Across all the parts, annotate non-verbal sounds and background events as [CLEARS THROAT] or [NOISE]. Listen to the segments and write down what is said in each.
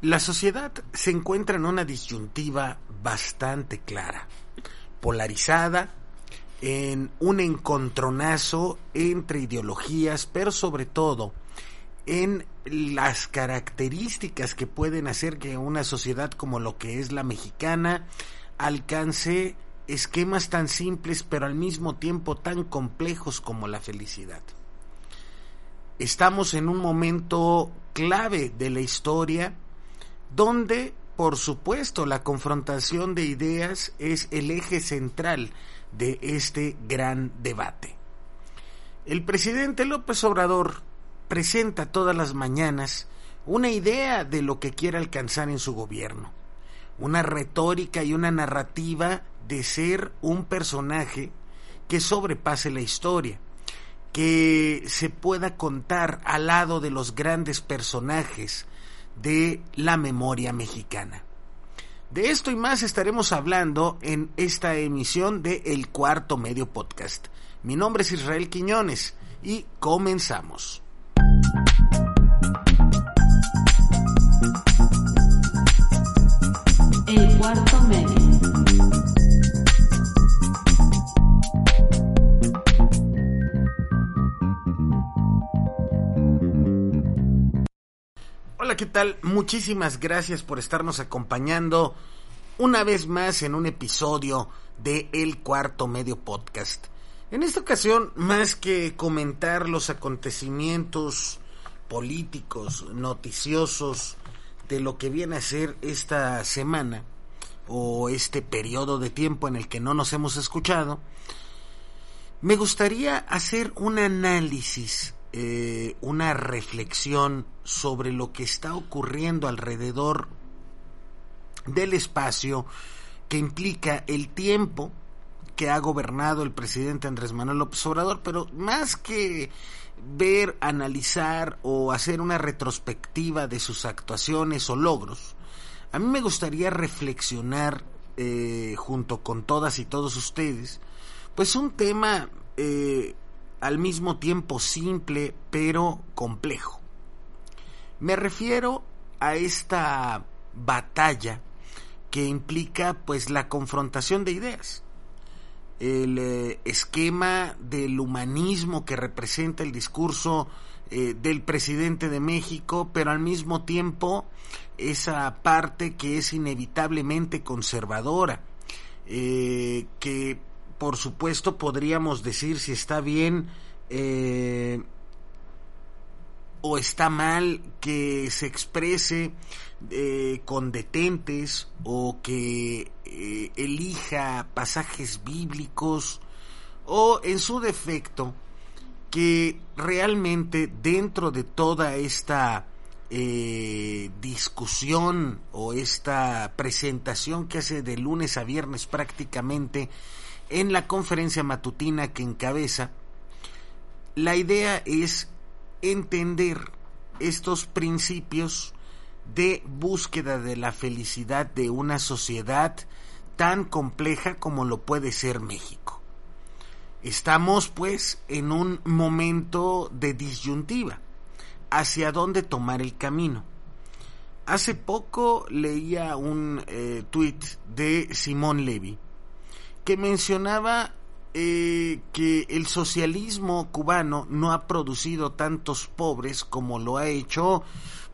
la sociedad se encuentra en una disyuntiva bastante clara, polarizada, en un encontronazo entre ideologías, pero sobre todo en las características que pueden hacer que una sociedad como lo que es la mexicana alcance esquemas tan simples pero al mismo tiempo tan complejos como la felicidad. Estamos en un momento clave de la historia donde, por supuesto, la confrontación de ideas es el eje central de este gran debate. El presidente López Obrador presenta todas las mañanas una idea de lo que quiere alcanzar en su gobierno, una retórica y una narrativa de ser un personaje que sobrepase la historia que se pueda contar al lado de los grandes personajes de la memoria mexicana. De esto y más estaremos hablando en esta emisión de El Cuarto Medio Podcast. Mi nombre es Israel Quiñones y comenzamos. El Cuarto Medio. Hola, ¿qué tal? Muchísimas gracias por estarnos acompañando una vez más en un episodio de El Cuarto Medio Podcast. En esta ocasión, más que comentar los acontecimientos políticos, noticiosos de lo que viene a ser esta semana o este periodo de tiempo en el que no nos hemos escuchado, me gustaría hacer un análisis eh, una reflexión sobre lo que está ocurriendo alrededor del espacio que implica el tiempo que ha gobernado el presidente Andrés Manuel López Obrador, pero más que ver, analizar o hacer una retrospectiva de sus actuaciones o logros, a mí me gustaría reflexionar eh, junto con todas y todos ustedes, pues un tema eh, al mismo tiempo simple pero complejo. Me refiero a esta batalla que implica pues la confrontación de ideas. El eh, esquema del humanismo que representa el discurso eh, del presidente de México, pero al mismo tiempo esa parte que es inevitablemente conservadora, eh, que por supuesto podríamos decir si está bien eh, o está mal que se exprese eh, con detentes o que eh, elija pasajes bíblicos o en su defecto que realmente dentro de toda esta discusión o esta presentación que hace de lunes a viernes prácticamente en la conferencia matutina que encabeza, la idea es entender estos principios de búsqueda de la felicidad de una sociedad tan compleja como lo puede ser México. Estamos pues en un momento de disyuntiva, hacia dónde tomar el camino. Hace poco leía un eh, tuit de Simón Levy que mencionaba eh, que el socialismo cubano no ha producido tantos pobres como lo ha hecho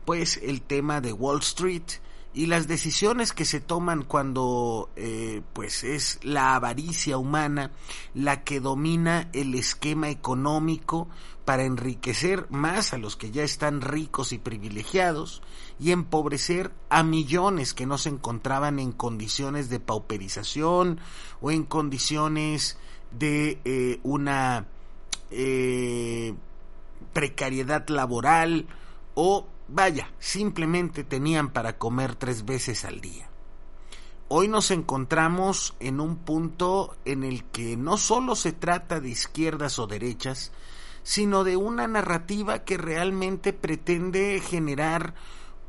pues el tema de Wall Street y las decisiones que se toman cuando eh, pues es la avaricia humana la que domina el esquema económico para enriquecer más a los que ya están ricos y privilegiados y empobrecer a millones que no se encontraban en condiciones de pauperización o en condiciones de eh, una eh, precariedad laboral o vaya, simplemente tenían para comer tres veces al día. Hoy nos encontramos en un punto en el que no solo se trata de izquierdas o derechas, sino de una narrativa que realmente pretende generar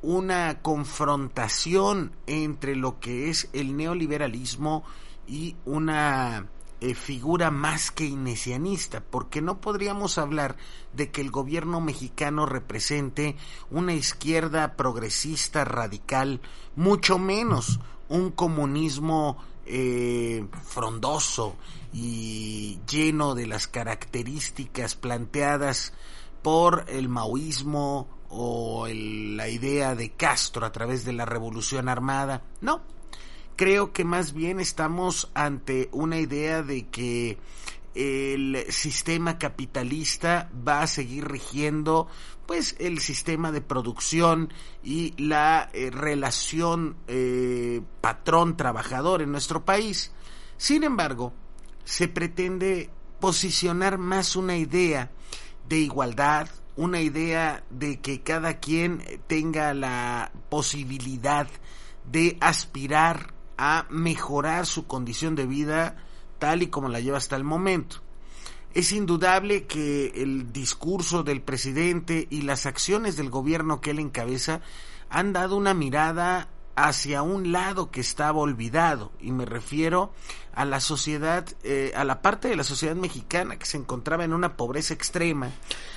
una confrontación entre lo que es el neoliberalismo y una eh, figura más keynesianista, porque no podríamos hablar de que el gobierno mexicano represente una izquierda progresista radical, mucho menos un comunismo eh, frondoso y lleno de las características planteadas por el maoísmo o la idea de Castro a través de la revolución armada. No, creo que más bien estamos ante una idea de que el sistema capitalista va a seguir rigiendo pues el sistema de producción y la eh, relación eh, patrón trabajador en nuestro país. Sin embargo, se pretende posicionar más una idea de igualdad, una idea de que cada quien tenga la posibilidad de aspirar a mejorar su condición de vida tal y como la lleva hasta el momento. Es indudable que el discurso del presidente y las acciones del gobierno que él encabeza han dado una mirada hacia un lado que estaba olvidado y me refiero a la sociedad, eh, a la parte de la sociedad mexicana que se encontraba en una pobreza extrema,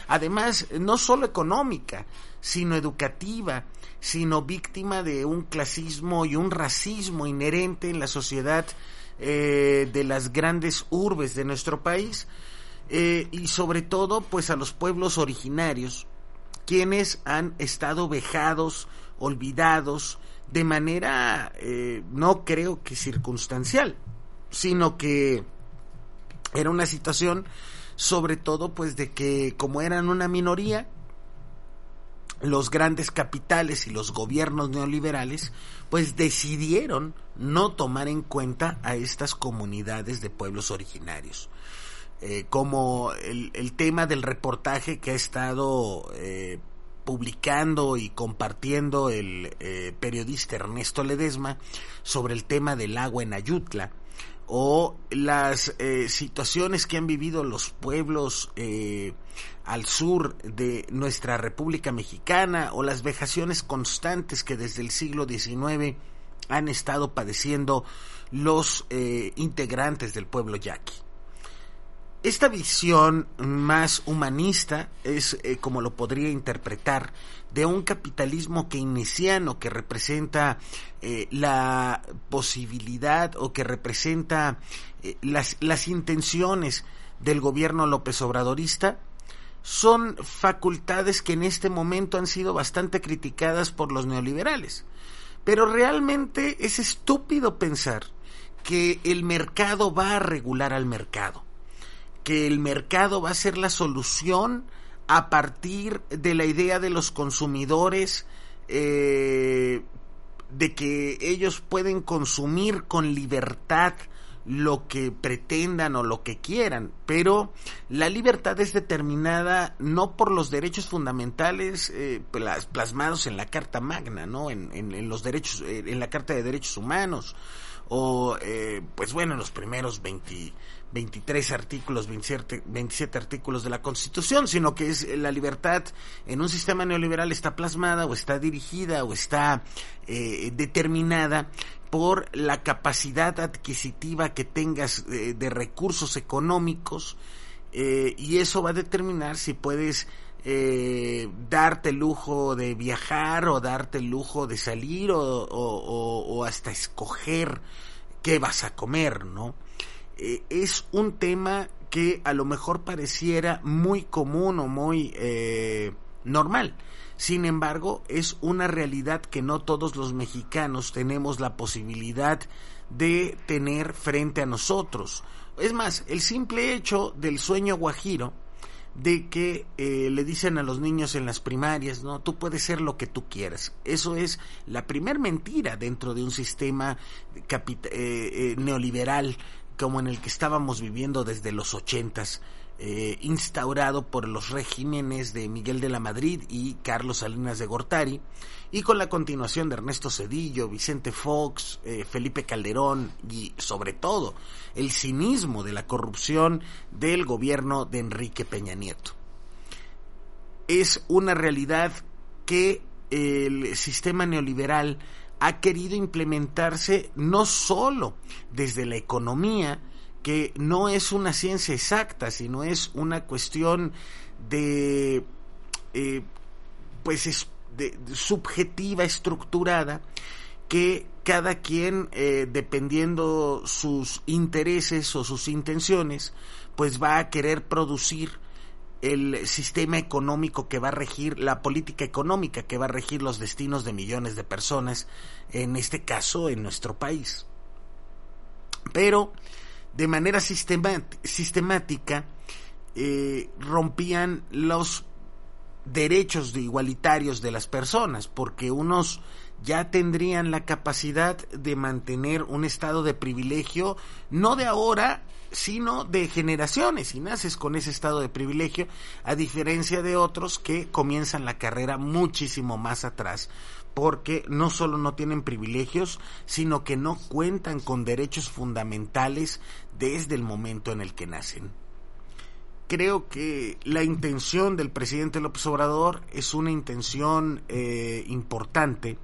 además no solo económica, sino educativa, sino víctima de un clasismo y un racismo inherente en la sociedad eh, de las grandes urbes de nuestro país eh, y sobre todo pues a los pueblos originarios quienes han estado vejados, olvidados, de manera eh, no creo que circunstancial, sino que era una situación sobre todo pues de que como eran una minoría, los grandes capitales y los gobiernos neoliberales pues decidieron no tomar en cuenta a estas comunidades de pueblos originarios. Eh, como el, tema del reportaje que ha estado eh, publicando y compartiendo el eh, periodista Ernesto Ledesma sobre el tema del agua en Ayutla o las eh, situaciones que han vivido los pueblos eh, al sur de nuestra República Mexicana o las vejaciones constantes que desde el siglo XIX han estado padeciendo los integrantes del pueblo yaqui. Esta visión más humanista es eh, como lo podría interpretar de un capitalismo keynesiano que representa eh, la posibilidad o que representa eh, las, las intenciones del gobierno López Obradorista son facultades que en este momento han sido bastante criticadas por los neoliberales. Pero realmente es estúpido pensar que el mercado va a regular al mercado que el mercado va a ser la solución a partir de la idea de los consumidores eh, de que ellos pueden consumir con libertad lo que pretendan o lo que quieran, pero la libertad es determinada no por los derechos fundamentales eh, plasmados en la Carta Magna, ¿no? En, en, los derechos, eh, en la Carta de Derechos Humanos, o pues bueno, en los primeros 20, 23 artículos, 27, 27, artículos de la Constitución, sino que es la libertad en un sistema neoliberal está plasmada o está dirigida o está eh, determinada por la capacidad adquisitiva que tengas eh, de recursos económicos eh, y eso va a determinar si puedes darte el lujo de viajar o darte el lujo de salir o hasta escoger qué vas a comer, ¿no? Eh, es un tema que a lo mejor pareciera muy común o muy eh, normal. Sin embargo, es una realidad que no todos los mexicanos tenemos la posibilidad de tener frente a nosotros. Es más, el simple hecho del sueño guajiro, de que eh, le dicen a los niños en las primarias, no, tú puedes ser lo que tú quieras. Eso es la primer mentira dentro de un sistema neoliberal como en el que estábamos viviendo desde los ochentas, eh, instaurado por los regímenes de Miguel de la Madrid y Carlos Salinas de Gortari, y con la continuación de Ernesto Cedillo, Vicente Fox, eh, Felipe Calderón y sobre todo el cinismo de la corrupción del gobierno de Enrique Peña Nieto. Es una realidad que el sistema neoliberal ha querido implementarse no solo desde la economía, que no es una ciencia exacta, sino es una cuestión de, eh, pues, de, subjetiva, estructurada, que cada quien, eh, dependiendo sus intereses o sus intenciones, pues va a querer producir el sistema económico que va a regir, la política económica que va a regir los destinos de millones de personas, en este caso en nuestro país. Pero de manera sistemática eh, rompían los derechos de igualitarios de las personas, porque unos ya tendrían la capacidad de mantener un estado de privilegio, no de ahora, sino de generaciones, y naces con ese estado de privilegio, a diferencia de otros que comienzan la carrera muchísimo más atrás, porque no solo no tienen privilegios, sino que no cuentan con derechos fundamentales desde el momento en el que nacen. Creo que la intención del presidente López Obrador es una intención eh, importante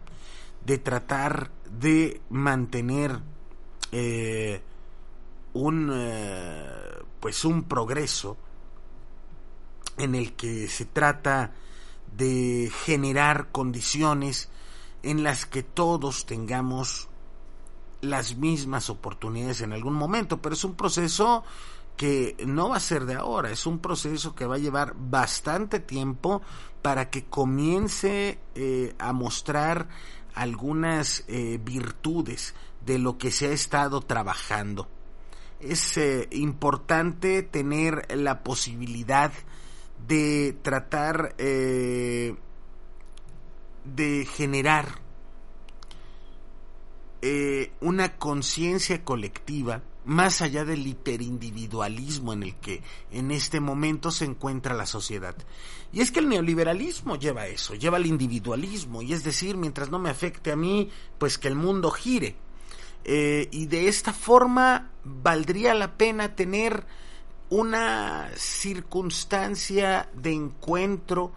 de tratar de mantener eh, un eh, pues un progreso en el que se trata de generar condiciones en las que todos tengamos las mismas oportunidades en algún momento, pero es un proceso que no va a ser de ahora, es un proceso que va a llevar bastante tiempo para que comience eh, a mostrar algunas eh, virtudes de lo que se ha estado trabajando. Es eh, importante tener la posibilidad de tratar de generar eh, una conciencia colectiva más allá del hiperindividualismo en el que en este momento se encuentra la sociedad. Y es que el neoliberalismo lleva eso, lleva al individualismo, y es decir, mientras no me afecte a mí, pues que el mundo gire. Eh, y de esta forma valdría la pena tener una circunstancia de encuentro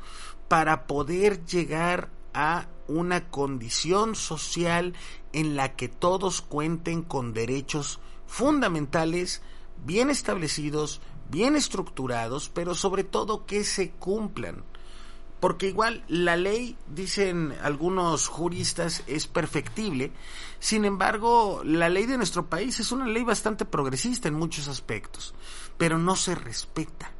para poder llegar a una condición social en la que todos cuenten con derechos fundamentales bien establecidos, bien estructurados, pero sobre todo que se cumplan. Porque igual la ley, dicen algunos juristas, es perfectible. Sin embargo, la ley de nuestro país es una ley bastante progresista en muchos aspectos, pero no se respeta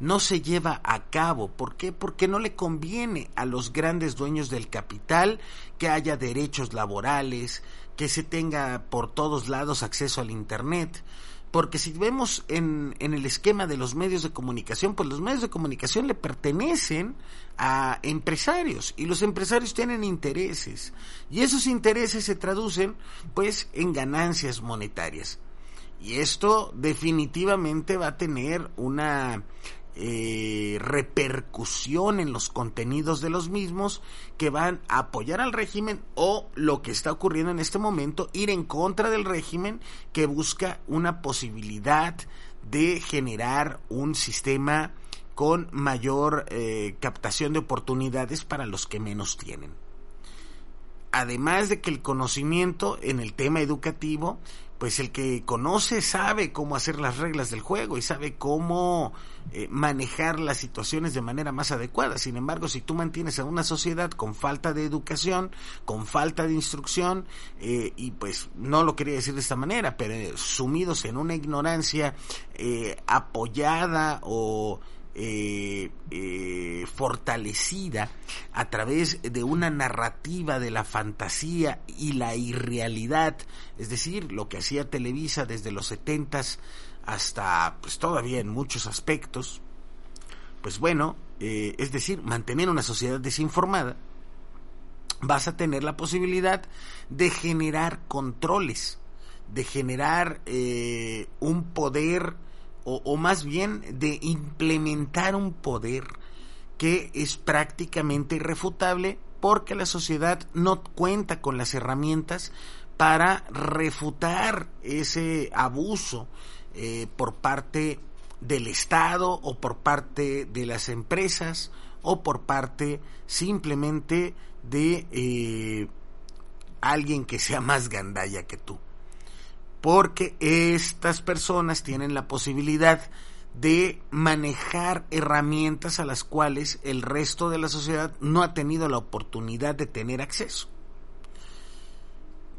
no se lleva a cabo. ¿Por qué? Porque no le conviene a los grandes dueños del capital que haya derechos laborales, que se tenga por todos lados acceso al Internet. Porque si vemos en, en el esquema de los medios de comunicación, pues los medios de comunicación le pertenecen a empresarios y los empresarios tienen intereses y esos intereses se traducen pues en ganancias monetarias. Y esto definitivamente va a tener una eh, repercusión en los contenidos de los mismos que van a apoyar al régimen o lo que está ocurriendo en este momento, ir en contra del régimen que busca una posibilidad de generar un sistema con mayor eh, captación de oportunidades para los que menos tienen. Además de que el conocimiento en el tema educativo pues el que conoce sabe cómo hacer las reglas del juego y sabe cómo eh, manejar las situaciones de manera más adecuada. Sin embargo, si tú mantienes a una sociedad con falta de educación, con falta de instrucción, eh, y pues no lo quería decir de esta manera, pero eh, sumidos en una ignorancia apoyada o eh, eh, fortalecida a través de una narrativa de la fantasía y la irrealidad, es decir, lo que hacía Televisa desde los setentas hasta pues todavía en muchos aspectos, pues bueno, eh, es decir, mantener una sociedad desinformada, vas a tener la posibilidad de generar controles, de generar un poder o, más bien de implementar un poder que es prácticamente irrefutable porque la sociedad no cuenta con las herramientas para refutar ese abuso eh, por parte del Estado o por parte de las empresas o por parte simplemente de eh, alguien que sea más gandalla que tú. Porque estas personas tienen la posibilidad de manejar herramientas a las cuales el resto de la sociedad no ha tenido la oportunidad de tener acceso.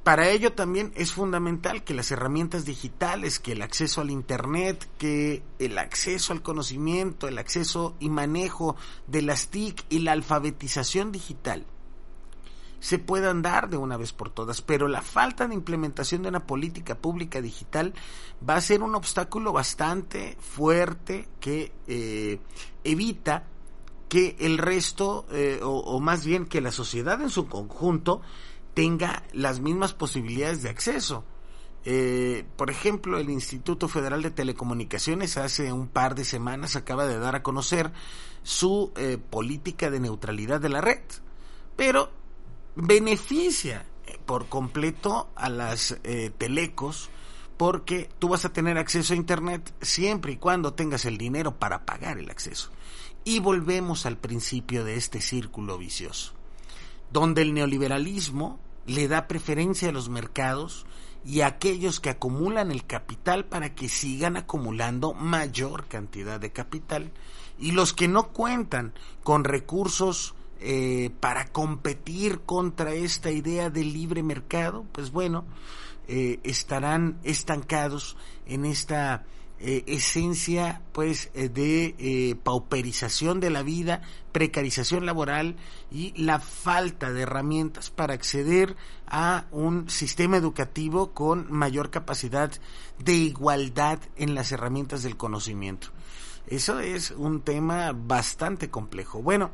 Para ello también es fundamental que las herramientas digitales, que el acceso al Internet, que el acceso al conocimiento, el acceso y manejo de las TIC y la alfabetización digital se puedan dar de una vez por todas, pero la falta de implementación de una política pública digital va a ser un obstáculo bastante fuerte que eh, evita que el resto, eh, o, más bien que la sociedad en su conjunto, tenga las mismas posibilidades de acceso. Eh, por ejemplo, el Instituto Federal de Telecomunicaciones hace un par de semanas acaba de dar a conocer su política de neutralidad de la red. Pero beneficia eh, por completo a las eh, telecos porque tú vas a tener acceso a internet siempre y cuando tengas el dinero para pagar el acceso. Y volvemos al principio de este círculo vicioso, donde el neoliberalismo le da preferencia a los mercados y a aquellos que acumulan el capital para que sigan acumulando mayor cantidad de capital y los que no cuentan con recursos eh, para competir contra esta idea del libre mercado, pues bueno, eh, estarán estancados en esta eh, esencia pues de pauperización de la vida, precarización laboral y la falta de herramientas para acceder a un sistema educativo con mayor capacidad de igualdad en las herramientas del conocimiento. Eso es un tema bastante complejo. Bueno,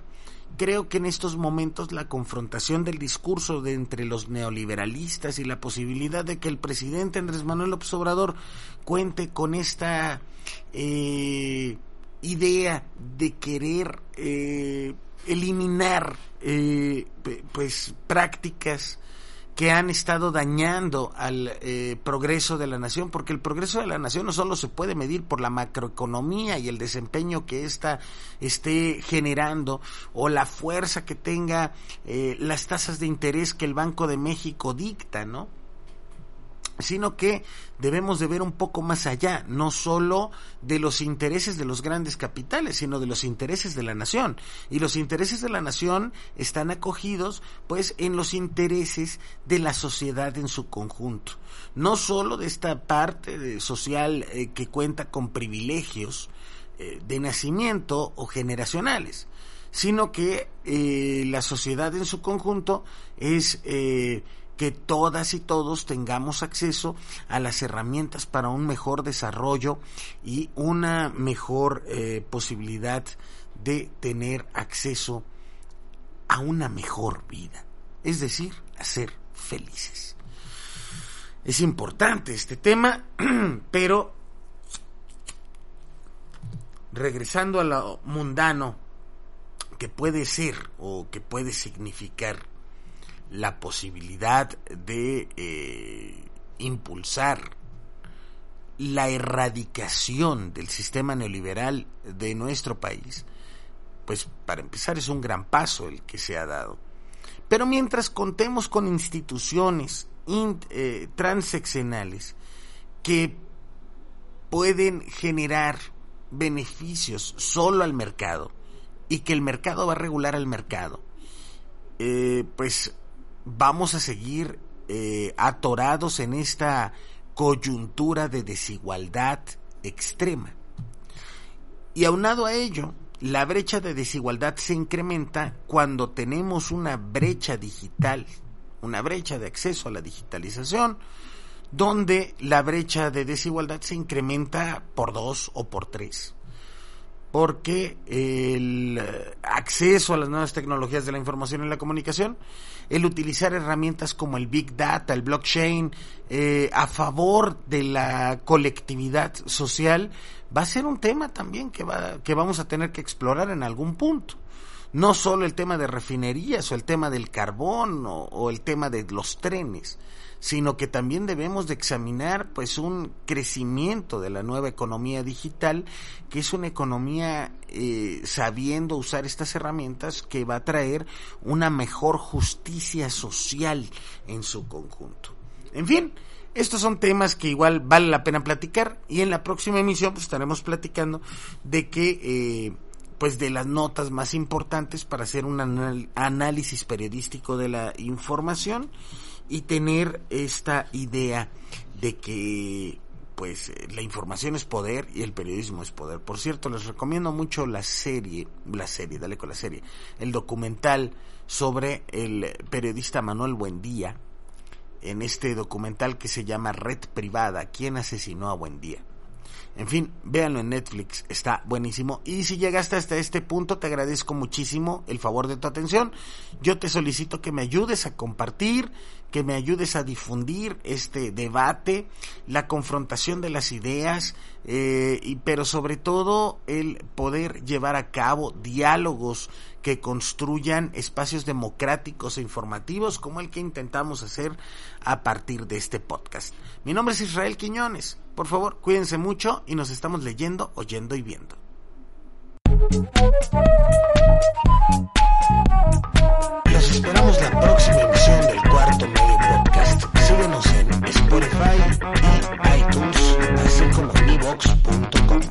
Creo que en estos momentos la confrontación del discurso de entre los neoliberalistas y la posibilidad de que el presidente Andrés Manuel López Obrador cuente con esta eh, idea de querer eh, eliminar eh, pues prácticas que han estado dañando al eh, progreso de la nación, porque el progreso de la nación no solo se puede medir por la macroeconomía y el desempeño que ésta esté generando o la fuerza que tenga eh, las tasas de interés que el Banco de México dicta, ¿no? Sino que debemos de ver un poco más allá, no solo de los intereses de los grandes capitales, sino de los intereses de la nación. Y los intereses de la nación están acogidos pues en los intereses de la sociedad en su conjunto. No solo de esta parte social eh, que cuenta con privilegios eh, de nacimiento o generacionales, sino que eh, la sociedad en su conjunto es que todas y todos tengamos acceso a las herramientas para un mejor desarrollo y una mejor eh, posibilidad de tener acceso a una mejor vida, es decir, a ser felices. Es importante este tema, [CLEARS THROAT] pero regresando a lo mundano que puede ser o que puede significar la posibilidad de eh, impulsar la erradicación del sistema neoliberal de nuestro país, pues para empezar es un gran paso el que se ha dado. Pero mientras contemos con instituciones eh, transeccionales que pueden generar beneficios solo al mercado y que el mercado va a regular al mercado, eh, pues vamos a seguir eh, atorados en esta coyuntura de desigualdad extrema. Y aunado a ello, la brecha de desigualdad se incrementa cuando tenemos una brecha digital, una brecha de acceso a la digitalización, donde la brecha de desigualdad se incrementa por dos o por tres. Porque el acceso a las nuevas tecnologías de la información y la comunicación, el utilizar herramientas como el Big Data, el blockchain, eh, a favor de la colectividad social, va a ser un tema también que, va, que vamos a tener que explorar en algún punto. No solo el tema de refinerías o el tema del carbón o, el tema de los trenes, sino que también debemos de examinar pues un crecimiento de la nueva economía digital, que es una economía eh, sabiendo usar estas herramientas que va a traer una mejor justicia social en su conjunto. En fin, estos son temas que igual vale la pena platicar y en la próxima emisión pues estaremos platicando de que eh, pues de las notas más importantes para hacer un análisis periodístico de la información y tener esta idea de que pues la información es poder y el periodismo es poder. Por cierto, les recomiendo mucho la serie, la serie, dale con la serie, el documental sobre el periodista Manuel Buendía, en este documental que se llama Red Privada, ¿quién asesinó a Buendía? En fin, véanlo en Netflix, está buenísimo. Y si llegaste hasta este punto, te agradezco muchísimo el favor de tu atención. Yo te solicito que me ayudes a compartir, que me ayudes a difundir este debate, la confrontación de las ideas, eh, y, pero sobre todo el poder llevar a cabo diálogos que construyan espacios democráticos e informativos como el que intentamos hacer a partir de este podcast. Mi nombre es Israel Quiñones. Por favor, cuídense mucho y nos estamos leyendo, oyendo y viendo. Los esperamos la próxima emisión del Cuarto Medio Podcast. Síguenos en Spotify y iTunes, así como vivox.com.